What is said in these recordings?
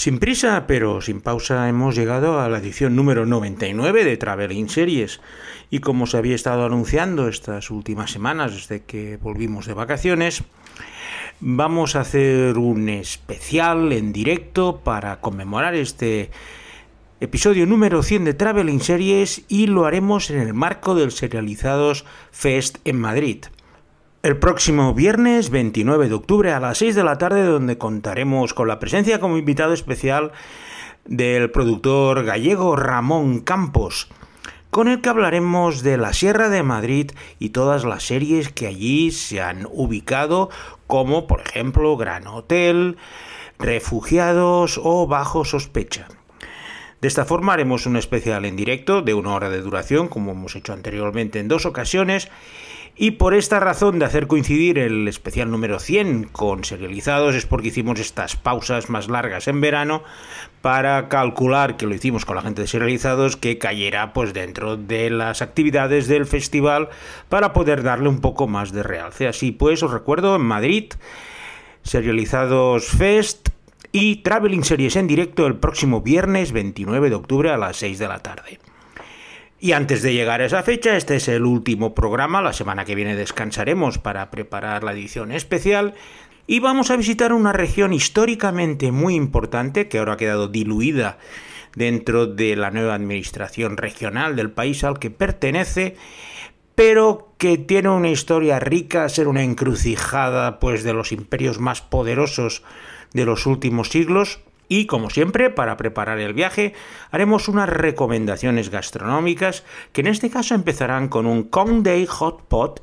Sin prisa, pero sin pausa, hemos llegado a la edición número 99 de Traveling Series. Y como se había estado anunciando estas últimas semanas desde que volvimos de vacaciones, vamos a hacer un especial en directo para conmemorar este episodio número 100 de Traveling Series y lo haremos en el marco del Serializados Fest en Madrid. El próximo viernes 29 de octubre a las 6 de la tarde donde contaremos con la presencia como invitado especial del productor gallego Ramón Campos, con el que hablaremos de la Sierra de Madrid y todas las series que allí se han ubicado, como por ejemplo Gran Hotel, Refugiados o Bajo Sospecha. De esta forma haremos un especial en directo de una hora de duración, como hemos hecho anteriormente en dos ocasiones, y por esta razón de hacer coincidir el especial número 100 con serializados es porque hicimos estas pausas más largas en verano para calcular que lo hicimos con la gente de serializados que cayera pues dentro de las actividades del festival para poder darle un poco más de realce. Así pues, os recuerdo en Madrid, Serializados Fest y Traveling Series en directo el próximo viernes 29 de octubre a las 6 de la tarde. Y antes de llegar a esa fecha, este es el último programa, la semana que viene descansaremos para preparar la edición especial y vamos a visitar una región históricamente muy importante que ahora ha quedado diluida dentro de la nueva administración regional del país al que pertenece, pero que tiene una historia rica, ser una encrucijada pues de los imperios más poderosos de los últimos siglos y como siempre, para preparar el viaje, haremos unas recomendaciones gastronómicas que en este caso empezarán con un Kong Day Hot Pot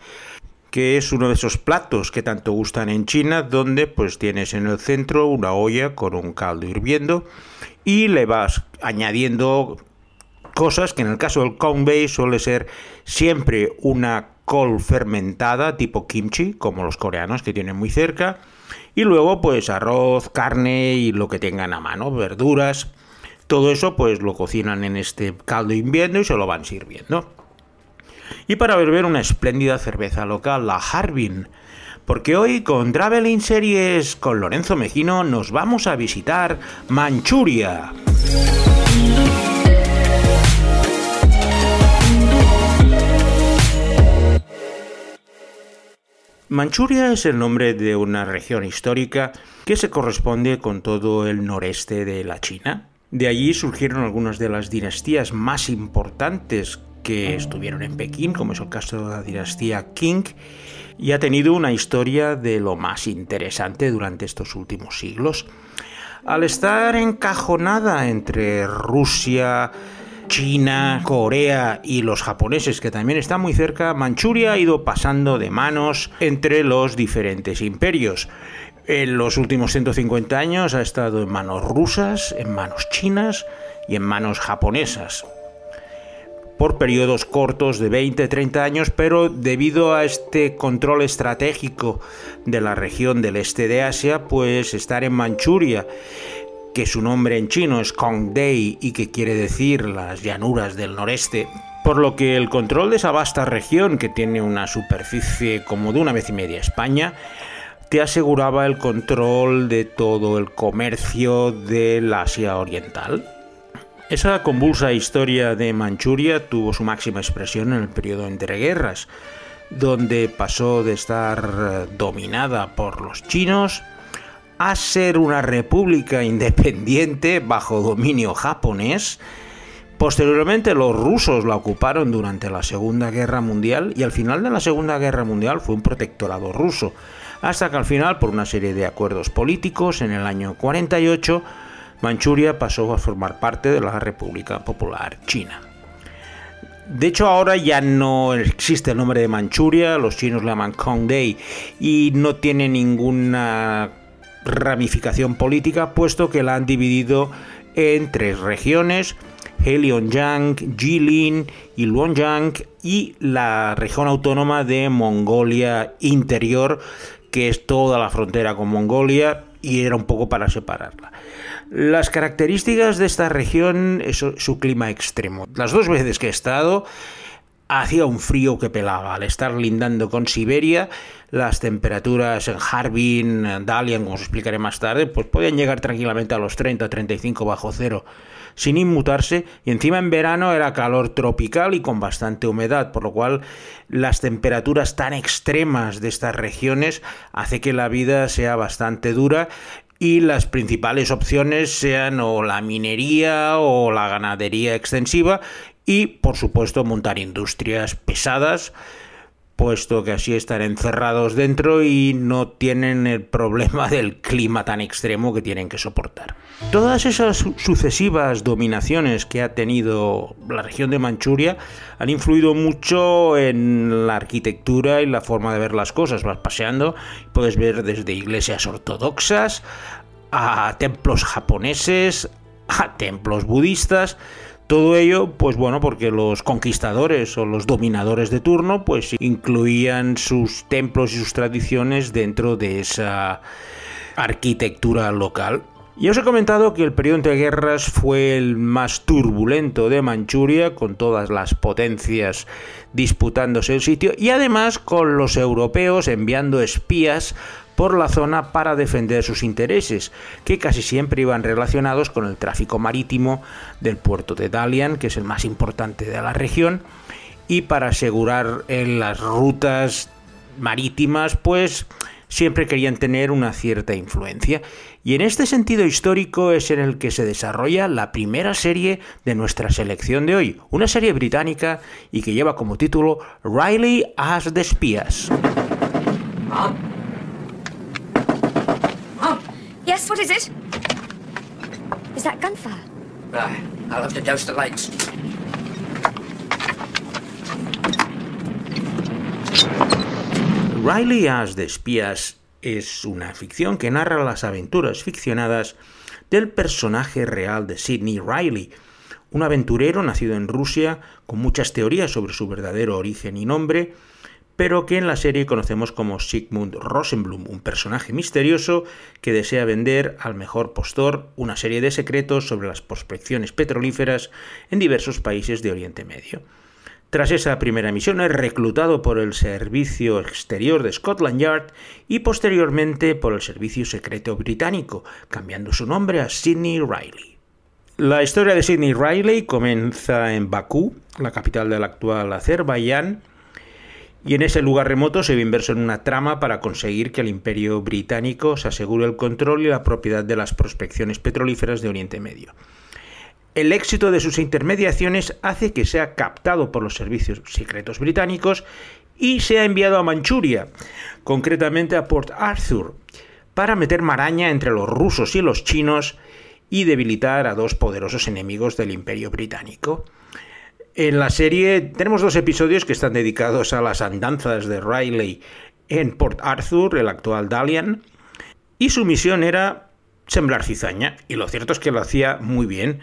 que es uno de esos platos que tanto gustan en China, donde pues tienes en el centro una olla con un caldo hirviendo y le vas añadiendo cosas que en el caso del Kong Bay suele ser siempre una col fermentada tipo kimchi, como los coreanos que tienen muy cerca, y luego, pues arroz, carne y lo que tengan a mano, verduras. Todo eso, pues lo cocinan en este caldo invierno y se lo van sirviendo. Y para beber una espléndida cerveza local, la Harbin. Porque hoy con Traveling Series con Lorenzo Mejino nos vamos a visitar Manchuria. Manchuria es el nombre de una región histórica que se corresponde con todo el noreste de la China. De allí surgieron algunas de las dinastías más importantes que estuvieron en Pekín, como es el caso de la dinastía Qing, y ha tenido una historia de lo más interesante durante estos últimos siglos. Al estar encajonada entre Rusia, China, Corea y los japoneses, que también están muy cerca, Manchuria ha ido pasando de manos entre los diferentes imperios. En los últimos 150 años ha estado en manos rusas, en manos chinas y en manos japonesas. Por periodos cortos de 20-30 años, pero debido a este control estratégico de la región del este de Asia, pues estar en Manchuria que su nombre en chino es Kongdei y que quiere decir las llanuras del noreste, por lo que el control de esa vasta región, que tiene una superficie como de una vez y media España, te aseguraba el control de todo el comercio del Asia Oriental. Esa convulsa historia de Manchuria tuvo su máxima expresión en el periodo entre guerras, donde pasó de estar dominada por los chinos a ser una república independiente bajo dominio japonés. Posteriormente los rusos la ocuparon durante la Segunda Guerra Mundial y al final de la Segunda Guerra Mundial fue un protectorado ruso, hasta que al final, por una serie de acuerdos políticos, en el año 48, Manchuria pasó a formar parte de la República Popular China. De hecho, ahora ya no existe el nombre de Manchuria, los chinos le llaman Kongdei y no tiene ninguna ramificación política, puesto que la han dividido en tres regiones, Heilongjiang, Jilin y Luoyang, y la región autónoma de Mongolia Interior, que es toda la frontera con Mongolia y era un poco para separarla. Las características de esta región es su clima extremo. Las dos veces que he estado hacía un frío que pelaba. Al estar lindando con Siberia, las temperaturas en Harbin, Dalian, como os explicaré más tarde, pues podían llegar tranquilamente a los 30, 35 bajo cero, sin inmutarse, y encima en verano era calor tropical y con bastante humedad, por lo cual las temperaturas tan extremas de estas regiones hace que la vida sea bastante dura y las principales opciones sean o la minería o la ganadería extensiva y por supuesto montar industrias pesadas puesto que así están encerrados dentro y no tienen el problema del clima tan extremo que tienen que soportar. Todas esas sucesivas dominaciones que ha tenido la región de Manchuria han influido mucho en la arquitectura y la forma de ver las cosas. Vas paseando puedes ver desde iglesias ortodoxas a templos japoneses, a templos budistas, todo ello, pues bueno, porque los conquistadores o los dominadores de turno, pues incluían sus templos y sus tradiciones dentro de esa arquitectura local. Ya os he comentado que el periodo entre guerras fue el más turbulento de Manchuria, con todas las potencias disputándose el sitio, y además con los europeos enviando espías por la zona para defender sus intereses, que casi siempre iban relacionados con el tráfico marítimo del puerto de Dalian, que es el más importante de la región, y para asegurar en las rutas marítimas, pues siempre querían tener una cierta influencia. Y en este sentido histórico es en el que se desarrolla la primera serie de nuestra selección de hoy, una serie británica y que lleva como título Riley as the Espías. Yes, what is it? Is that gunfire? Right, I'll have to dose the lights. Riley As de Espías es una ficción que narra las aventuras ficcionadas del personaje real de Sidney Riley, un aventurero nacido en Rusia con muchas teorías sobre su verdadero origen y nombre, pero que en la serie conocemos como Sigmund Rosenblum, un personaje misterioso que desea vender al mejor postor una serie de secretos sobre las prospecciones petrolíferas en diversos países de Oriente Medio. Tras esa primera misión es reclutado por el Servicio Exterior de Scotland Yard y posteriormente por el Servicio Secreto Británico, cambiando su nombre a Sidney Riley. La historia de Sidney Riley comienza en Bakú, la capital del actual Azerbaiyán, y en ese lugar remoto se ve inverso en una trama para conseguir que el imperio británico se asegure el control y la propiedad de las prospecciones petrolíferas de Oriente Medio. El éxito de sus intermediaciones hace que sea captado por los servicios secretos británicos y sea enviado a Manchuria, concretamente a Port Arthur, para meter maraña entre los rusos y los chinos y debilitar a dos poderosos enemigos del imperio británico. En la serie tenemos dos episodios que están dedicados a las andanzas de Riley en Port Arthur, el actual Dalian, y su misión era sembrar cizaña, y lo cierto es que lo hacía muy bien.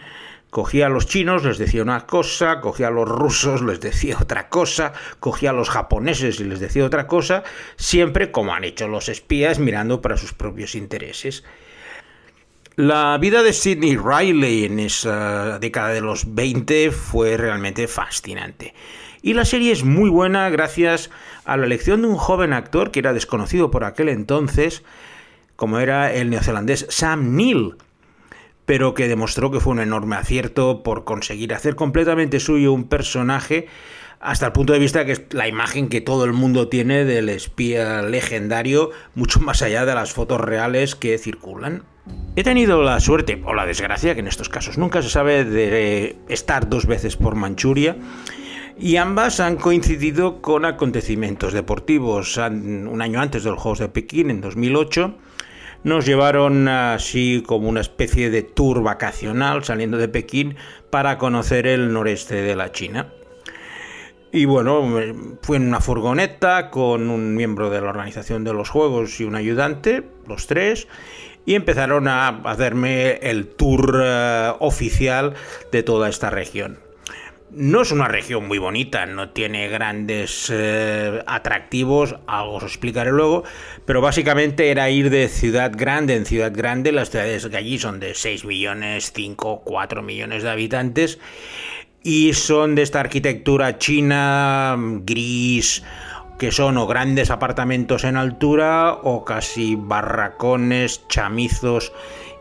Cogía a los chinos, les decía una cosa, cogía a los rusos, les decía otra cosa, cogía a los japoneses y les decía otra cosa, siempre como han hecho los espías mirando para sus propios intereses. La vida de Sidney Riley en esa década de los 20 fue realmente fascinante. Y la serie es muy buena gracias a la elección de un joven actor que era desconocido por aquel entonces, como era el neozelandés Sam Neill, pero que demostró que fue un enorme acierto por conseguir hacer completamente suyo un personaje hasta el punto de vista que es la imagen que todo el mundo tiene del espía legendario, mucho más allá de las fotos reales que circulan. He tenido la suerte o la desgracia, que en estos casos nunca se sabe, de estar dos veces por Manchuria. Y ambas han coincidido con acontecimientos deportivos. Un año antes de los Juegos de Pekín, en 2008, nos llevaron así como una especie de tour vacacional saliendo de Pekín para conocer el noreste de la China. Y bueno, fue en una furgoneta con un miembro de la organización de los Juegos y un ayudante, los tres, y empezaron a hacerme el tour eh, oficial de toda esta región. No es una región muy bonita, no tiene grandes eh, atractivos, algo os explicaré luego, pero básicamente era ir de ciudad grande en ciudad grande, las ciudades que allí son de 6 millones, 5, 4 millones de habitantes, y son de esta arquitectura china gris que son o grandes apartamentos en altura o casi barracones, chamizos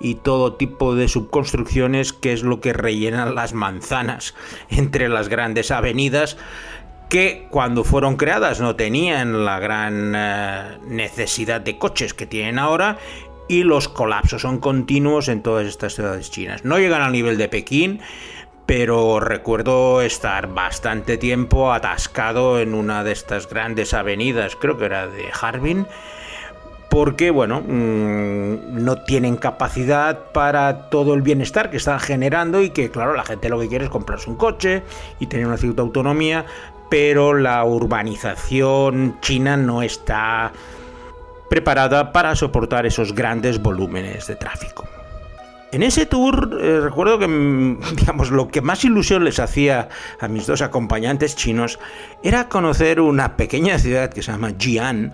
y todo tipo de subconstrucciones que es lo que rellenan las manzanas entre las grandes avenidas que cuando fueron creadas no tenían la gran eh, necesidad de coches que tienen ahora y los colapsos son continuos en todas estas ciudades chinas. No llegan al nivel de Pekín, pero recuerdo estar bastante tiempo atascado en una de estas grandes avenidas, creo que era de Harbin, porque bueno, mm, no tienen capacidad para todo el bienestar que están generando y que claro, la gente lo que quiere es comprarse un coche y tener una cierta autonomía, pero la urbanización china no está preparada para soportar esos grandes volúmenes de tráfico. En ese tour eh, recuerdo que, mm, digamos, lo que más ilusión les hacía a mis dos acompañantes chinos era conocer una pequeña ciudad que se llama Jian,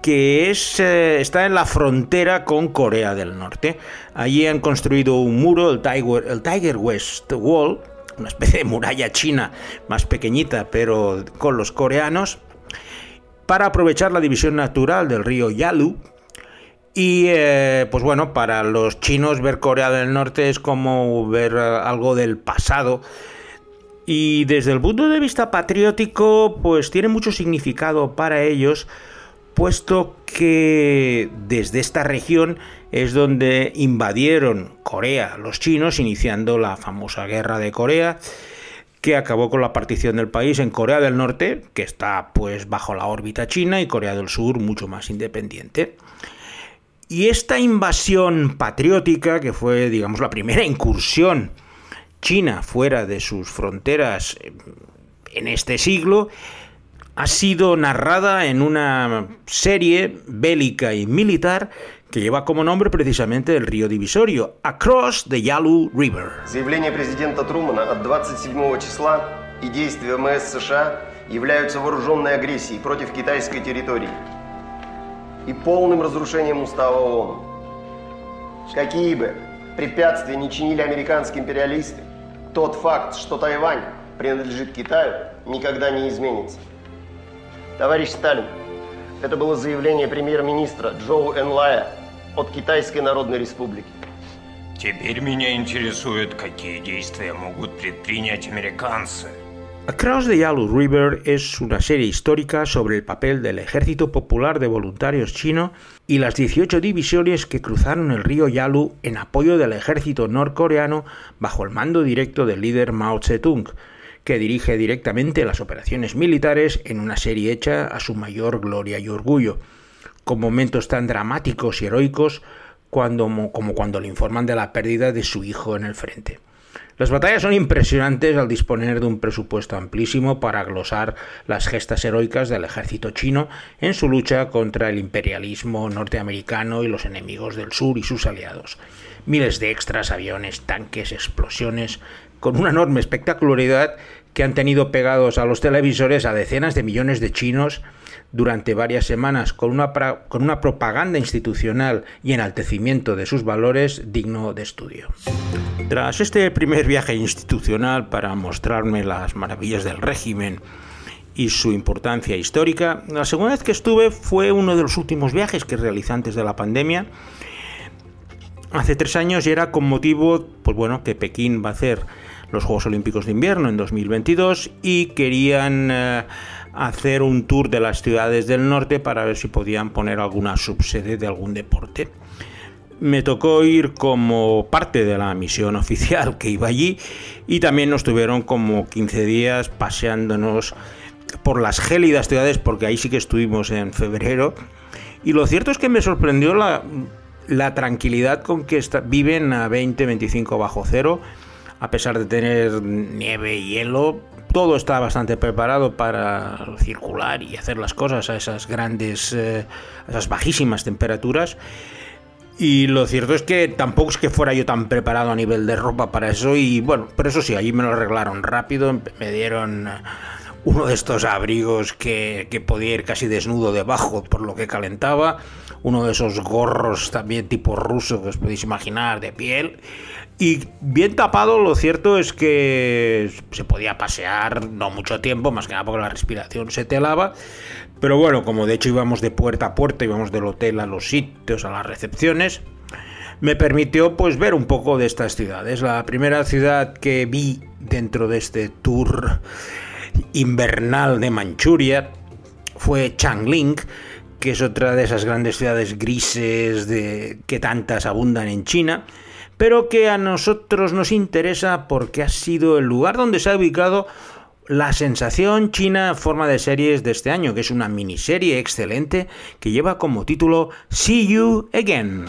que es, eh, está en la frontera con Corea del Norte. Allí han construido un muro, el Tiger, el Tiger West Wall, una especie de muralla china más pequeñita, pero con los coreanos, para aprovechar la división natural del río Yalu, y eh, pues bueno, para los chinos ver Corea del Norte es como ver eh, algo del pasado. Y desde el punto de vista patriótico, pues tiene mucho significado para ellos, puesto que desde esta región es donde invadieron Corea los chinos, iniciando la famosa guerra de Corea, que acabó con la partición del país en Corea del Norte, que está pues bajo la órbita china, y Corea del Sur mucho más independiente. Y esta invasión patriótica, que fue, digamos, la primera incursión china fuera de sus fronteras en este siglo, ha sido narrada en una serie bélica y militar que lleva como nombre precisamente el río divisorio, Across the Yalu River. Заявление президента Трумана от 27 числа и действия МС США являются вооруженной агрессией против китайской территории И полным разрушением устава ООН. Какие бы препятствия не чинили американские империалисты, тот факт, что Тайвань принадлежит Китаю, никогда не изменится. Товарищ Сталин, это было заявление премьер-министра Джоу Энлая от Китайской Народной Республики. Теперь меня интересует, какие действия могут предпринять американцы – Across the Yalu River es una serie histórica sobre el papel del Ejército Popular de Voluntarios chino y las 18 divisiones que cruzaron el río Yalu en apoyo del ejército norcoreano bajo el mando directo del líder Mao Zedong, que dirige directamente las operaciones militares en una serie hecha a su mayor gloria y orgullo, con momentos tan dramáticos y heroicos como cuando le informan de la pérdida de su hijo en el frente. Las batallas son impresionantes al disponer de un presupuesto amplísimo para glosar las gestas heroicas del ejército chino en su lucha contra el imperialismo norteamericano y los enemigos del sur y sus aliados. Miles de extras, aviones, tanques, explosiones, con una enorme espectacularidad que han tenido pegados a los televisores a decenas de millones de chinos durante varias semanas con una, con una propaganda institucional y enaltecimiento de sus valores digno de estudio. Tras este primer viaje institucional para mostrarme las maravillas del régimen y su importancia histórica, la segunda vez que estuve fue uno de los últimos viajes que realicé antes de la pandemia. Hace tres años y era con motivo, pues bueno, que Pekín va a hacer los Juegos Olímpicos de Invierno en 2022 y querían eh, hacer un tour de las ciudades del norte para ver si podían poner alguna subsede de algún deporte. Me tocó ir como parte de la misión oficial que iba allí y también nos tuvieron como 15 días paseándonos por las gélidas ciudades porque ahí sí que estuvimos en febrero y lo cierto es que me sorprendió la, la tranquilidad con que viven a 20-25 bajo cero a pesar de tener nieve y hielo, todo está bastante preparado para circular y hacer las cosas a esas grandes, eh, esas bajísimas temperaturas. Y lo cierto es que tampoco es que fuera yo tan preparado a nivel de ropa para eso. Y bueno, pero eso sí, allí me lo arreglaron rápido. Me dieron uno de estos abrigos que, que podía ir casi desnudo debajo por lo que calentaba. Uno de esos gorros también tipo ruso que os podéis imaginar de piel Y bien tapado, lo cierto es que se podía pasear no mucho tiempo, más que nada porque la respiración se te lava. Pero bueno, como de hecho íbamos de puerta a puerta, íbamos del hotel a los sitios, a las recepciones, me permitió pues ver un poco de estas ciudades. La primera ciudad que vi dentro de este tour invernal de Manchuria fue Changling, que es otra de esas grandes ciudades grises de, que tantas abundan en China, pero que a nosotros nos interesa porque ha sido el lugar donde se ha ubicado la sensación china forma de series de este año, que es una miniserie excelente que lleva como título See You Again.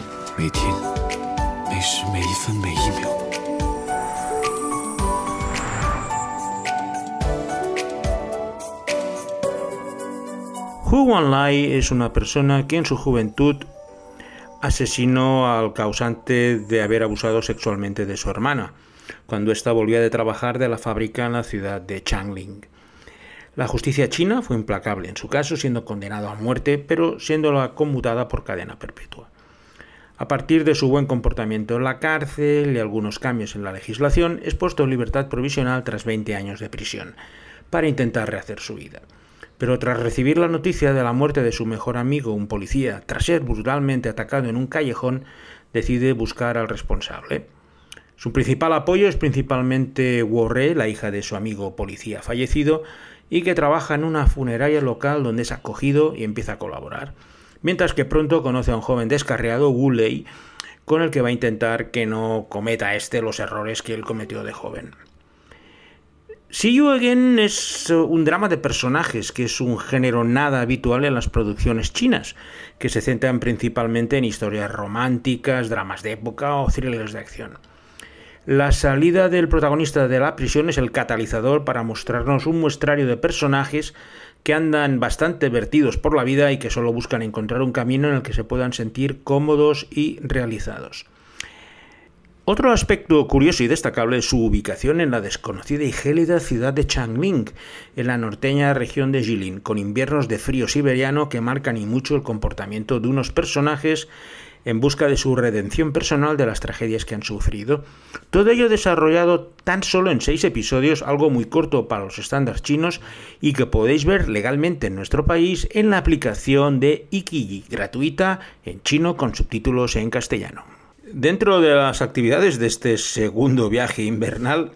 Hu Wanlai es una persona que en su juventud asesinó al causante de haber abusado sexualmente de su hermana, cuando ésta volvía de trabajar de la fábrica en la ciudad de Changling. La justicia china fue implacable en su caso, siendo condenado a muerte, pero siéndola conmutada por cadena perpetua. A partir de su buen comportamiento en la cárcel y algunos cambios en la legislación, es puesto en libertad provisional tras 20 años de prisión, para intentar rehacer su vida pero tras recibir la noticia de la muerte de su mejor amigo, un policía, tras ser brutalmente atacado en un callejón, decide buscar al responsable. Su principal apoyo es principalmente Warre, la hija de su amigo policía fallecido, y que trabaja en una funeraria local donde es acogido y empieza a colaborar. Mientras que pronto conoce a un joven descarriado, Woolley, con el que va a intentar que no cometa este los errores que él cometió de joven. See You Again es uh, un drama de personajes, que es un género nada habitual en las producciones chinas, que se centran principalmente en historias románticas, dramas de época o thrillers de acción. La salida del protagonista de la prisión es el catalizador para mostrarnos un muestrario de personajes que andan bastante vertidos por la vida y que solo buscan encontrar un camino en el que se puedan sentir cómodos y realizados. Otro aspecto curioso y destacable es su ubicación en la desconocida y gélida ciudad de Changling, en la norteña región de Jilin, con inviernos de frío siberiano que marcan y mucho el comportamiento de unos personajes en busca de su redención personal de las tragedias que han sufrido. Todo ello desarrollado tan solo en seis episodios, algo muy corto para los estándares chinos y que podéis ver legalmente en nuestro país en la aplicación de Ikiji, gratuita en chino con subtítulos en castellano. Dentro de las actividades de este segundo viaje invernal,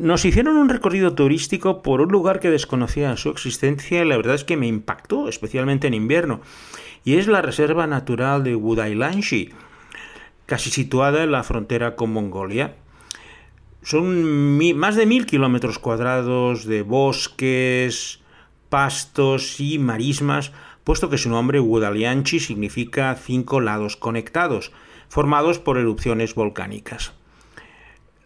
nos hicieron un recorrido turístico por un lugar que desconocía su existencia y la verdad es que me impactó, especialmente en invierno, y es la Reserva Natural de Wudailanshi, casi situada en la frontera con Mongolia. Son más de mil kilómetros cuadrados de bosques, pastos y marismas, puesto que su nombre Wudailanshi significa cinco lados conectados, formados por erupciones volcánicas.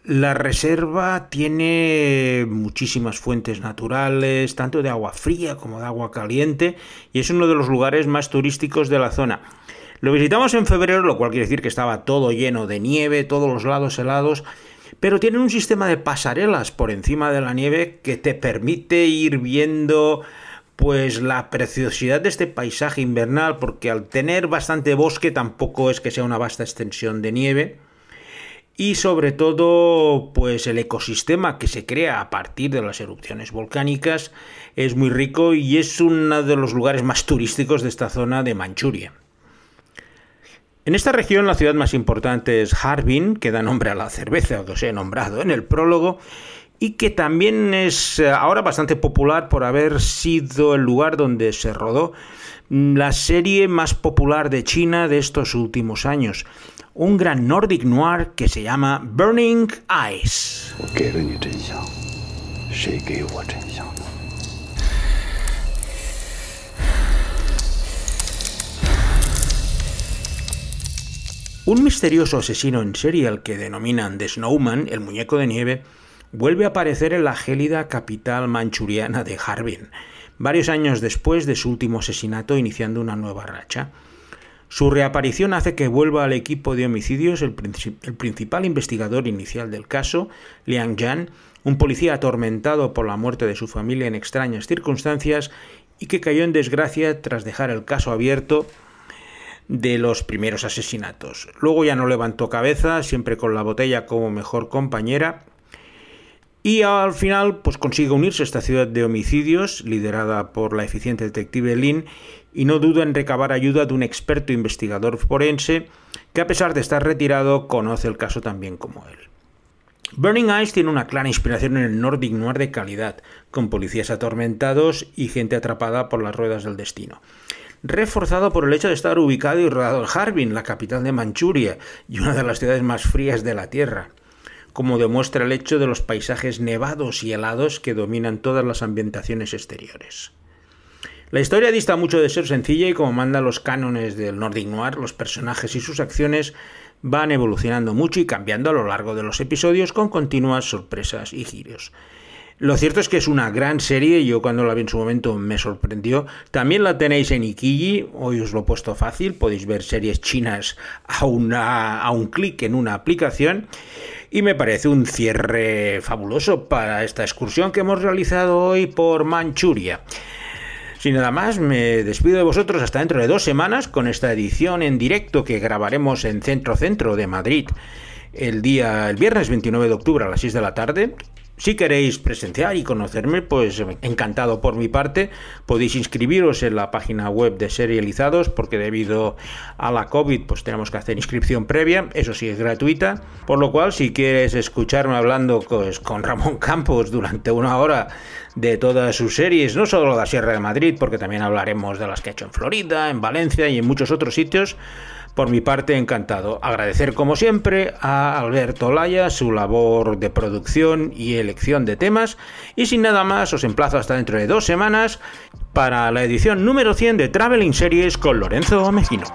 La reserva tiene muchísimas fuentes naturales, tanto de agua fría como de agua caliente, y es uno de los lugares más turísticos de la zona. Lo visitamos en febrero, lo cual quiere decir que estaba todo lleno de nieve, todos los lados helados, pero tiene un sistema de pasarelas por encima de la nieve que te permite ir viendo pues la preciosidad de este paisaje invernal, porque al tener bastante bosque tampoco es que sea una vasta extensión de nieve, y sobre todo pues el ecosistema que se crea a partir de las erupciones volcánicas es muy rico y es uno de los lugares más turísticos de esta zona de Manchuria. En esta región la ciudad más importante es Harbin, que da nombre a la cerveza que os he nombrado en el prólogo, y que también es eh, ahora bastante popular por haber sido el lugar donde se rodó mm, la serie más popular de China de estos últimos años, un gran Nordic noir que se llama Burning Eyes. Un misterioso asesino en serie al que denominan The Snowman, el muñeco de nieve, vuelve a aparecer en la gélida capital manchuriana de Harbin, varios años después de su último asesinato iniciando una nueva racha. Su reaparición hace que vuelva al equipo de homicidios el, principal investigador inicial del caso, Liang Yan, un policía atormentado por la muerte de su familia en extrañas circunstancias y que cayó en desgracia tras dejar el caso abierto de los primeros asesinatos. Luego ya no levantó cabeza, siempre con la botella como mejor compañera. Y al final pues consigue unirse a esta ciudad de homicidios, liderada por la eficiente detective Lynn, y no duda en recabar ayuda de un experto investigador forense que a pesar de estar retirado conoce el caso tan bien como él. Burning Eyes tiene una clara inspiración en el Nordic Noir de calidad, con policías atormentados y gente atrapada por las ruedas del destino. Reforzado por el hecho de estar ubicado y rodado en Harbin, la capital de Manchuria y una de las ciudades más frías de la Tierra, como demuestra el hecho de los paisajes nevados y helados que dominan todas las ambientaciones exteriores. La historia dista mucho de ser sencilla y como mandan los cánones del Nordic Noir, los personajes y sus acciones van evolucionando mucho y cambiando a lo largo de los episodios con continuas sorpresas y giros. Lo cierto es que es una gran serie, yo cuando la vi en su momento me sorprendió. También la tenéis en Ikiji, hoy os lo he puesto fácil, podéis ver series chinas a, una, a un clic en una aplicación. Y me parece un cierre fabuloso para esta excursión que hemos realizado hoy por Manchuria. Sin nada más, me despido de vosotros hasta dentro de dos semanas con esta edición en directo que grabaremos en Centro Centro de Madrid el día el viernes 29 de octubre a las 6 de la tarde. Si queréis presenciar y conocerme, pues encantado por mi parte. Podéis inscribiros en la página web de Serializados porque debido a la COVID pues tenemos que hacer inscripción previa, eso sí es gratuita. Por lo cual, si quieres escucharme hablando pues, con Ramón Campos durante una hora de todas sus series, no solo la Sierra de Madrid, porque también hablaremos de las que ha hecho en Florida, en Valencia y en muchos otros sitios. Por mi parte, encantado. Agradecer como siempre a Alberto Laya su labor de producción y elección de temas. Y sin nada más, os emplazo hasta dentro de dos semanas para la edición número 100 de Traveling Series con Lorenzo Mejino.